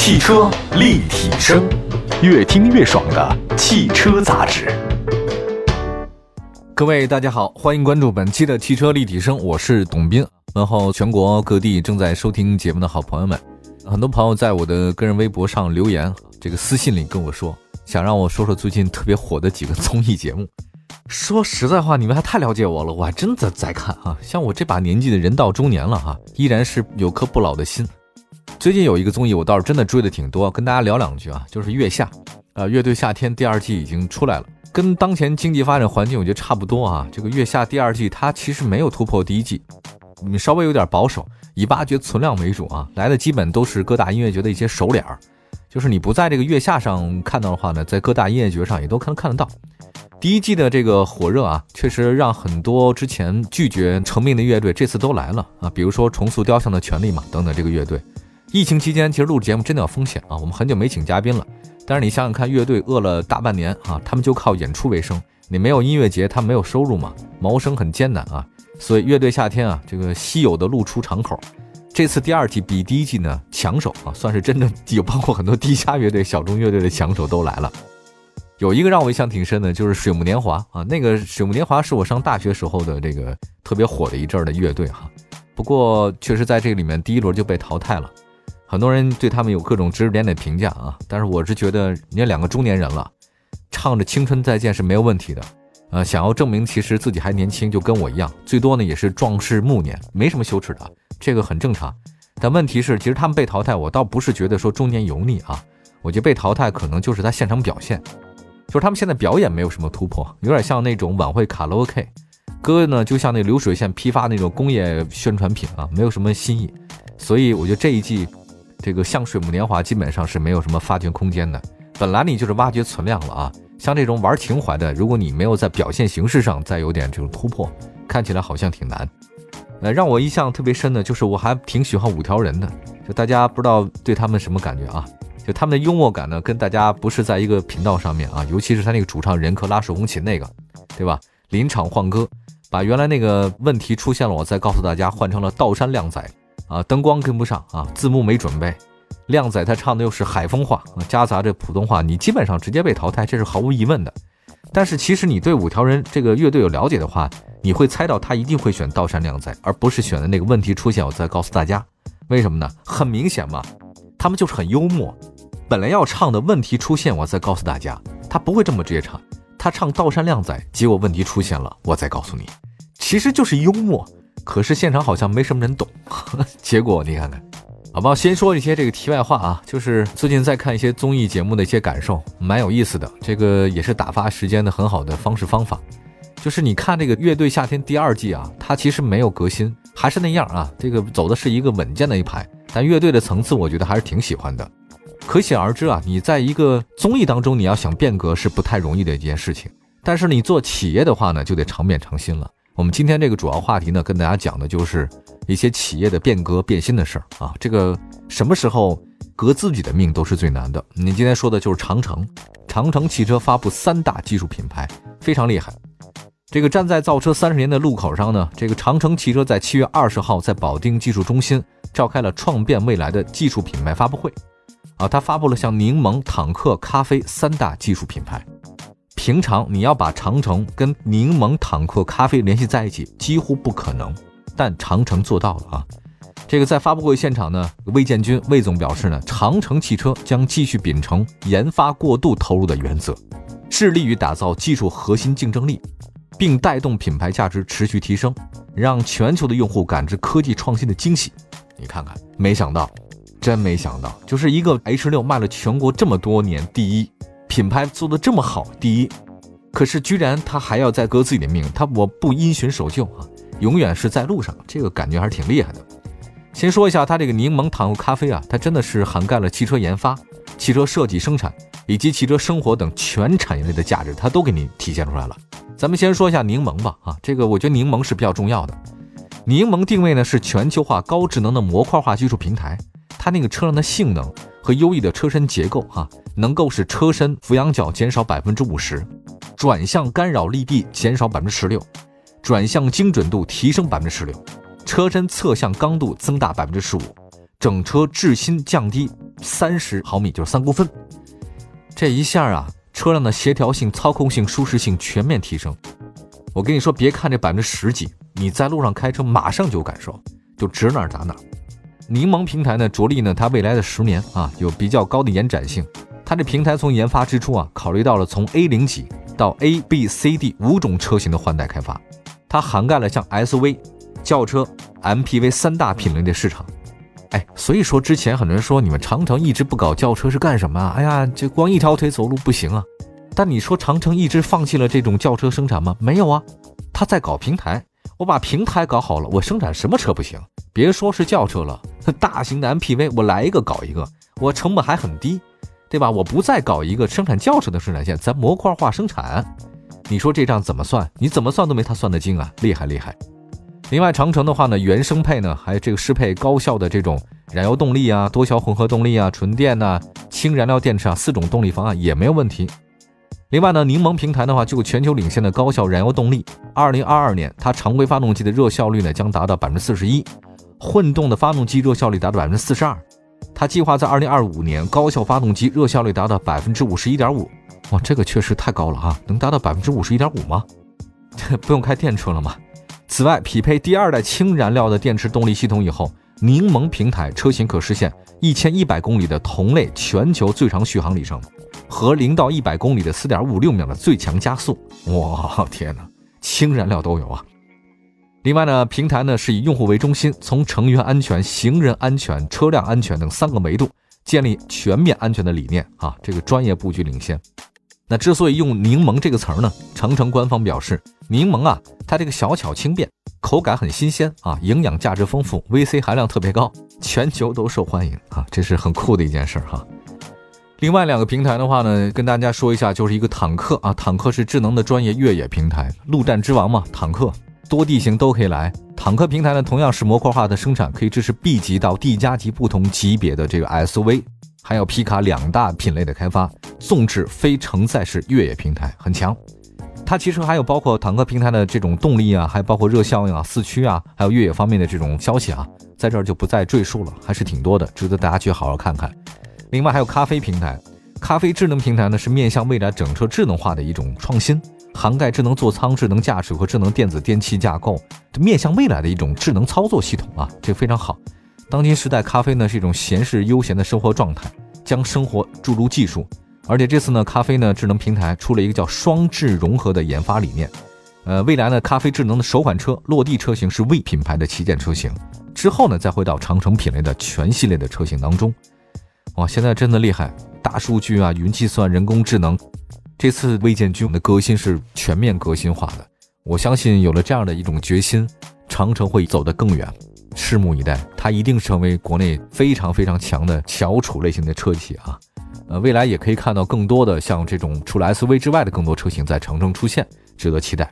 汽车立体声，越听越爽的汽车杂志。各位大家好，欢迎关注本期的汽车立体声，我是董斌。问候全国各地正在收听节目的好朋友们。很多朋友在我的个人微博上留言，这个私信里跟我说，想让我说说最近特别火的几个综艺节目。说实在话，你们还太了解我了，我还真的在看啊。像我这把年纪的人到中年了哈，依然是有颗不老的心。最近有一个综艺，我倒是真的追的挺多，跟大家聊两句啊，就是《月下》啊，《乐队夏天》第二季已经出来了，跟当前经济发展环境我觉得差不多啊。这个《月下》第二季它其实没有突破第一季，你稍微有点保守，以挖掘存量为主啊，来的基本都是各大音乐节的一些熟脸儿，就是你不在这个《月下》上看到的话呢，在各大音乐节上也都看看得到。第一季的这个火热啊，确实让很多之前拒绝成名的乐队这次都来了啊，比如说重塑雕像的权利嘛等等这个乐队。疫情期间其实录节目真的有风险啊，我们很久没请嘉宾了。但是你想想看，乐队饿了大半年啊，他们就靠演出为生，你没有音乐节，他没有收入嘛，谋生很艰难啊。所以乐队夏天啊，这个稀有的露出场口，这次第二季比第一季呢抢手啊，算是真的有包括很多地下乐队、小众乐队的抢手都来了。有一个让我印象挺深的，就是水木年华啊。那个水木年华是我上大学时候的这个特别火的一阵儿的乐队哈。不过确实在这里面第一轮就被淘汰了，很多人对他们有各种指指点点评价啊。但是我是觉得，人家两个中年人了，唱着青春再见是没有问题的。呃，想要证明其实自己还年轻，就跟我一样，最多呢也是壮士暮年，没什么羞耻的，这个很正常。但问题是，其实他们被淘汰，我倒不是觉得说中年油腻啊，我觉得被淘汰可能就是他现场表现。就是他们现在表演没有什么突破，有点像那种晚会卡拉 OK，歌呢就像那流水线批发那种工业宣传品啊，没有什么新意。所以我觉得这一季这个像水木年华基本上是没有什么发掘空间的。本来你就是挖掘存量了啊，像这种玩情怀的，如果你没有在表现形式上再有点这种突破，看起来好像挺难。呃，让我印象特别深的就是我还挺喜欢五条人的，就大家不知道对他们什么感觉啊？就他们的幽默感呢，跟大家不是在一个频道上面啊，尤其是他那个主唱任科拉手风琴那个，对吧？临场换歌，把原来那个问题出现了，我再告诉大家，换成了道山靓仔啊，灯光跟不上啊，字幕没准备，靓仔他唱的又是海风话，夹杂着普通话，你基本上直接被淘汰，这是毫无疑问的。但是其实你对五条人这个乐队有了解的话，你会猜到他一定会选道山靓仔，而不是选的那个问题出现，我再告诉大家，为什么呢？很明显嘛，他们就是很幽默。本来要唱的问题出现，我再告诉大家，他不会这么直接唱。他唱道山靓仔，结果问题出现了，我再告诉你，其实就是幽默。可是现场好像没什么人懂，结果你看看，好吧，先说一些这个题外话啊，就是最近在看一些综艺节目的一些感受，蛮有意思的。这个也是打发时间的很好的方式方法。就是你看这个乐队夏天第二季啊，它其实没有革新，还是那样啊，这个走的是一个稳健的一排。但乐队的层次，我觉得还是挺喜欢的。可想而知啊，你在一个综艺当中，你要想变革是不太容易的一件事情。但是你做企业的话呢，就得常变常新了。我们今天这个主要话题呢，跟大家讲的就是一些企业的变革变新的事儿啊。这个什么时候革自己的命都是最难的。你今天说的就是长城，长城汽车发布三大技术品牌，非常厉害。这个站在造车三十年的路口上呢，这个长城汽车在七月二十号在保定技术中心召开了创变未来的技术品牌发布会。啊，它发布了像柠檬、坦克、咖啡三大技术品牌。平常你要把长城跟柠檬、坦克、咖啡联系在一起，几乎不可能。但长城做到了啊！这个在发布会现场呢，魏建军魏总表示呢，长城汽车将继续秉承研发过度投入的原则，致力于打造技术核心竞争力，并带动品牌价值持续提升，让全球的用户感知科技创新的惊喜。你看看，没想到。真没想到，就是一个 H 六卖了全国这么多年第一品牌做的这么好第一，可是居然他还要再革自己的命，他我不因循守旧啊，永远是在路上，这个感觉还是挺厉害的。先说一下他这个柠檬糖咖啡啊，它真的是涵盖了汽车研发、汽车设计生产以及汽车生活等全产业链的价值，它都给你体现出来了。咱们先说一下柠檬吧啊，这个我觉得柠檬是比较重要的。柠檬定位呢是全球化高智能的模块化技术平台。它那个车辆的性能和优异的车身结构啊，能够使车身俯仰角减少百分之五十，转向干扰力臂减少百分之十六，转向精准度提升百分之十六，车身侧向刚度增大百分之十五，整车质心降低三十毫米，就是三公分。这一下啊，车辆的协调性、操控性、舒适性全面提升。我跟你说，别看这百分之十几，你在路上开车马上就有感受，就指哪打哪。柠檬平台呢，着力呢，它未来的十年啊，有比较高的延展性。它这平台从研发之初啊，考虑到了从 A 零级到 A、B、C、D 五种车型的换代开发，它涵盖了像 SUV、轿车、MPV 三大品类的市场。哎，所以说之前很多人说你们长城一直不搞轿车是干什么啊？哎呀，这光一条腿走路不行啊。但你说长城一直放弃了这种轿车生产吗？没有啊，他在搞平台。我把平台搞好了，我生产什么车不行？别说是轿车了，大型的 MPV 我来一个搞一个，我成本还很低，对吧？我不再搞一个生产轿车的生产线，咱模块化生产。你说这账怎么算？你怎么算都没他算得精啊！厉害厉害。另外，长城的话呢，原生配呢，还有这个适配高效的这种燃油动力啊、多效混合动力啊、纯电呐、氢燃料电池啊四种动力方案也没有问题。另外呢，柠檬平台的话，就全球领先的高效燃油动力。二零二二年，它常规发动机的热效率呢将达到百分之四十一，混动的发动机热效率达到百分之四十二。它计划在二零二五年，高效发动机热效率达到百分之五十一点五。哇，这个确实太高了啊！能达到百分之五十一点五吗？这 不用开电车了吗？此外，匹配第二代氢燃料的电池动力系统以后，柠檬平台车型可实现一千一百公里的同类全球最长续航里程。和零到一百公里的四点五六秒的最强加速，哇天哪，氢燃料都有啊！另外呢，平台呢是以用户为中心，从成员安全、行人安全、车辆安全等三个维度建立全面安全的理念啊，这个专业布局领先。那之所以用柠檬这个词儿呢，长城官方表示，柠檬啊，它这个小巧轻便，口感很新鲜啊，营养价值丰富，VC 含量特别高，全球都受欢迎啊，这是很酷的一件事儿哈。另外两个平台的话呢，跟大家说一下，就是一个坦克啊，坦克是智能的专业越野平台，陆战之王嘛，坦克多地形都可以来。坦克平台呢，同样是模块化的生产，可以支持 B 级到 D 加级不同级别的这个 SUV，还有皮卡两大品类的开发，纵置非承载式越野平台很强。它其实还有包括坦克平台的这种动力啊，还包括热效应啊、四驱啊，还有越野方面的这种消息啊，在这儿就不再赘述了，还是挺多的，值得大家去好好看看。另外还有咖啡平台，咖啡智能平台呢是面向未来整车智能化的一种创新，涵盖智能座舱、智能驾驶和智能电子电器架构，面向未来的一种智能操作系统啊，这非常好。当今时代，咖啡呢是一种闲适悠闲的生活状态，将生活注入技术。而且这次呢，咖啡呢智能平台出了一个叫双智融合的研发理念。呃，未来呢，咖啡智能的首款车落地车型是 V 品牌的旗舰车型，之后呢再回到长城品类的全系列的车型当中。哇，现在真的厉害！大数据啊，云计算、人工智能，这次魏建军的革新是全面革新化的。我相信有了这样的一种决心，长城会走得更远。拭目以待，它一定成为国内非常非常强的翘楚类型的车企啊！呃，未来也可以看到更多的像这种除了 SUV 之外的更多车型在长城出现，值得期待。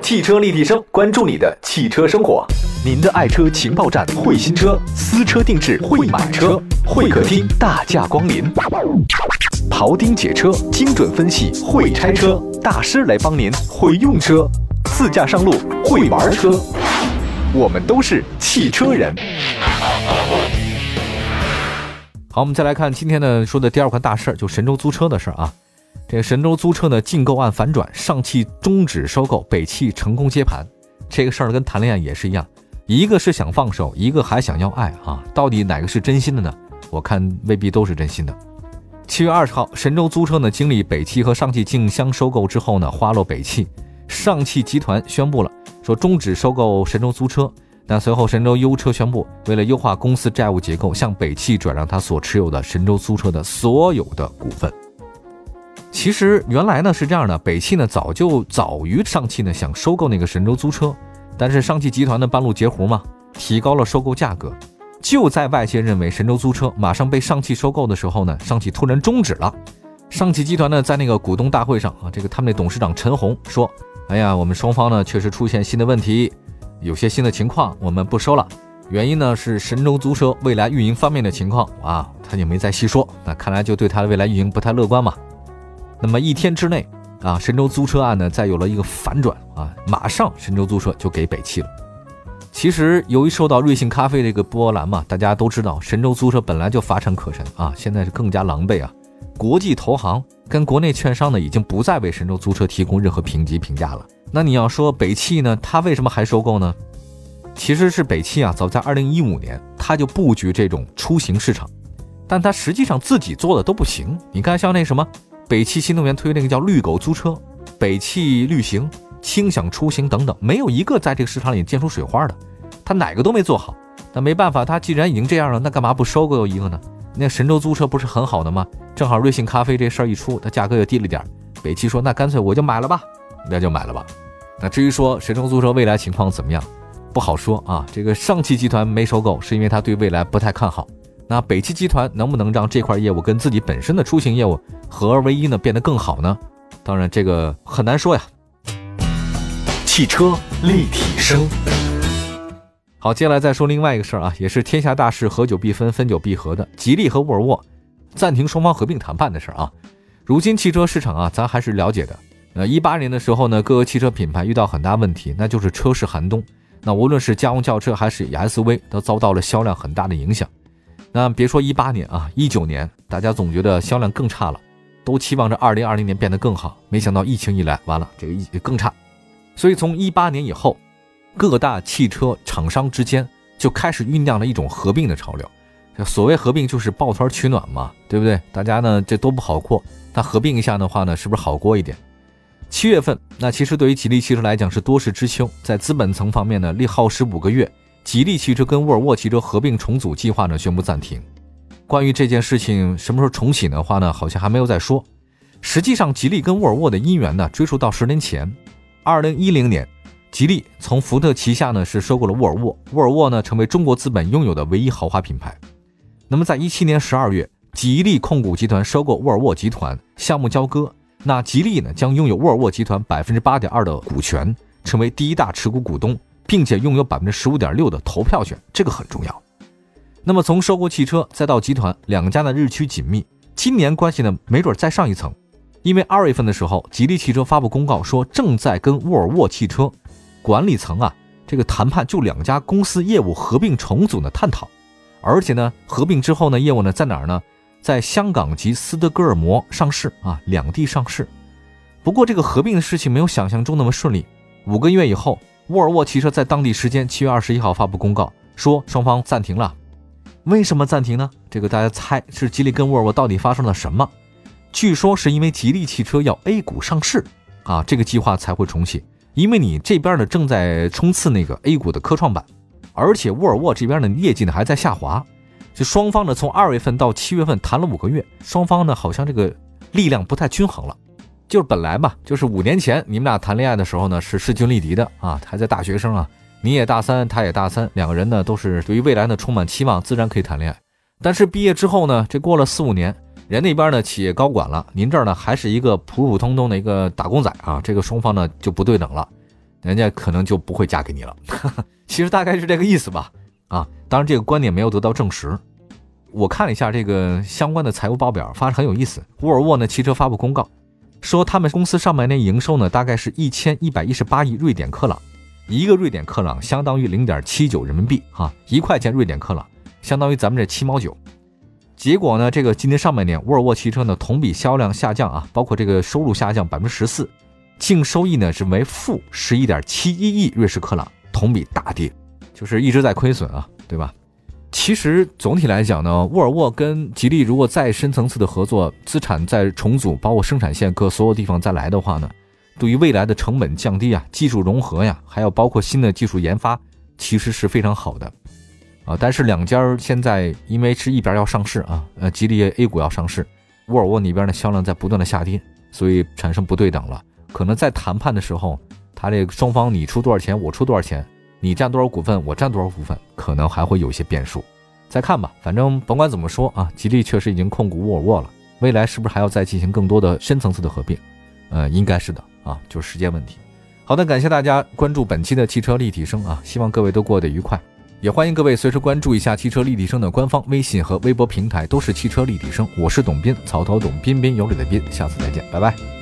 汽车立体声，关注你的汽车生活。您的爱车情报站，会新车，私车定制，会买车，会客厅大驾光临，庖丁解车，精准分析，会拆车大师来帮您，会用车，自驾上路，会玩车，我们都是汽车人。好，我们再来看今天呢说的第二块大事儿，就神州租车的事儿啊。这个神州租车呢竞购案反转，上汽终止收购，北汽成功接盘。这个事儿跟谈恋爱也是一样。一个是想放手，一个还想要爱啊！到底哪个是真心的呢？我看未必都是真心的。七月二十号，神州租车呢经历北汽和上汽竞相收购之后呢，花落北汽。上汽集团宣布了说终止收购神州租车。但随后神州优车宣布，为了优化公司债务结构，向北汽转让他所持有的神州租车的所有的股份。其实原来呢是这样的，北汽呢早就早于上汽呢想收购那个神州租车。但是上汽集团的半路截胡嘛，提高了收购价格。就在外界认为神州租车马上被上汽收购的时候呢，上汽突然终止了。上汽集团呢，在那个股东大会上啊，这个他们的董事长陈红说：“哎呀，我们双方呢确实出现新的问题，有些新的情况，我们不收了。原因呢是神州租车未来运营方面的情况啊，他就没再细说。那看来就对他的未来运营不太乐观嘛。那么一天之内。”啊，神州租车案呢，再有了一个反转啊，马上神州租车就给北汽了。其实由于受到瑞幸咖啡这个波澜嘛，大家都知道神州租车本来就乏善可陈啊，现在是更加狼狈啊。国际投行跟国内券商呢，已经不再为神州租车提供任何评级评价了。那你要说北汽呢，它为什么还收购呢？其实是北汽啊，早在二零一五年，它就布局这种出行市场，但它实际上自己做的都不行。你看，像那什么北汽新能源推那个叫绿狗租车、北汽绿行、轻享出行等等，没有一个在这个市场里溅出水花的，他哪个都没做好。那没办法，他既然已经这样了，那干嘛不收购一个呢？那神州租车不是很好的吗？正好瑞幸咖啡这事儿一出，它价格又低了点北汽说那干脆我就买了吧，那就买了吧。那至于说神州租车未来情况怎么样？不好说啊，这个上汽集团没收购，是因为他对未来不太看好。那北汽集团能不能让这块业务跟自己本身的出行业务合而为一呢，变得更好呢？当然，这个很难说呀。汽车立体声。好，接下来再说另外一个事儿啊，也是天下大事，合久必分，分久必合的，吉利和沃尔沃暂停双方合并谈判的事儿啊。如今汽车市场啊，咱还是了解的。呃，一八年的时候呢，各个汽车品牌遇到很大问题，那就是车市寒冬。那无论是家用轿车还是 SUV，都遭到了销量很大的影响。那别说一八年啊，一九年大家总觉得销量更差了，都期望着二零二零年变得更好。没想到疫情一来，完了这个疫更差。所以从一八年以后，各大汽车厂商之间就开始酝酿了一种合并的潮流。所谓合并就是抱团取暖嘛，对不对？大家呢这都不好过，那合并一下的话呢，是不是好过一点？七月份，那其实对于吉利汽车来讲是多事之秋。在资本层方面呢，历耗时五个月，吉利汽车跟沃尔沃汽车合并重组计划呢宣布暂停。关于这件事情什么时候重启的话呢，好像还没有再说。实际上，吉利跟沃尔沃的姻缘呢，追溯到十年前，二零一零年，吉利从福特旗下呢是收购了沃尔沃，沃尔沃呢成为中国资本拥有的唯一豪华品牌。那么在一七年十二月，吉利控股集团收购沃尔沃集团，项目交割。那吉利呢，将拥有沃尔沃集团百分之八点二的股权，成为第一大持股股东，并且拥有百分之十五点六的投票权，这个很重要。那么从收购汽车再到集团，两家呢日趋紧密，今年关系呢没准再上一层，因为二月份的时候，吉利汽车发布公告说，正在跟沃尔沃汽车管理层啊这个谈判，就两家公司业务合并重组的探讨，而且呢合并之后呢业务呢在哪儿呢？在香港及斯德哥尔摩上市啊，两地上市。不过这个合并的事情没有想象中那么顺利。五个月以后，沃尔沃汽车在当地时间七月二十一号发布公告，说双方暂停了。为什么暂停呢？这个大家猜是吉利跟沃尔沃到底发生了什么？据说是因为吉利汽车要 A 股上市啊，这个计划才会重启。因为你这边呢正在冲刺那个 A 股的科创板，而且沃尔沃这边的业绩呢还在下滑。就双方呢，从二月份到七月份谈了五个月，双方呢好像这个力量不太均衡了。就是本来吧，就是五年前你们俩谈恋爱的时候呢，是势均力敌的啊，还在大学生啊，你也大三，他也大三，两个人呢都是对于未来呢充满期望，自然可以谈恋爱。但是毕业之后呢，这过了四五年，人那边呢企业高管了，您这儿呢还是一个普普通通的一个打工仔啊，这个双方呢就不对等了，人家可能就不会嫁给你了。其实大概是这个意思吧。啊，当然这个观点没有得到证实。我看了一下这个相关的财务报表，发现很有意思。沃尔沃呢汽车发布公告，说他们公司上半年营收呢大概是一千一百一十八亿瑞典克朗，一个瑞典克朗相当于零点七九人民币啊，一块钱瑞典克朗相当于咱们这七毛九。结果呢，这个今年上半年沃尔沃汽车呢同比销量下降啊，包括这个收入下降百分之十四，净收益呢是为负十一点七一亿瑞士克朗，同比大跌。就是一直在亏损啊，对吧？其实总体来讲呢，沃尔沃跟吉利如果再深层次的合作，资产再重组，包括生产线各所有地方再来的话呢，对于未来的成本降低啊，技术融合呀，还有包括新的技术研发，其实是非常好的啊。但是两家现在因为是一边要上市啊，呃，吉利 A 股要上市，沃尔沃那边的销量在不断的下跌，所以产生不对等了。可能在谈判的时候，他这双方你出多少钱，我出多少钱。你占多少股份，我占多少股份，可能还会有一些变数，再看吧。反正甭管怎么说啊，吉利确实已经控股沃尔沃了，未来是不是还要再进行更多的深层次的合并？呃，应该是的啊，就是时间问题。好的，感谢大家关注本期的汽车立体声啊，希望各位都过得愉快，也欢迎各位随时关注一下汽车立体声的官方微信和微博平台，都是汽车立体声。我是董斌，草头董，彬彬有礼的彬，下次再见，拜拜。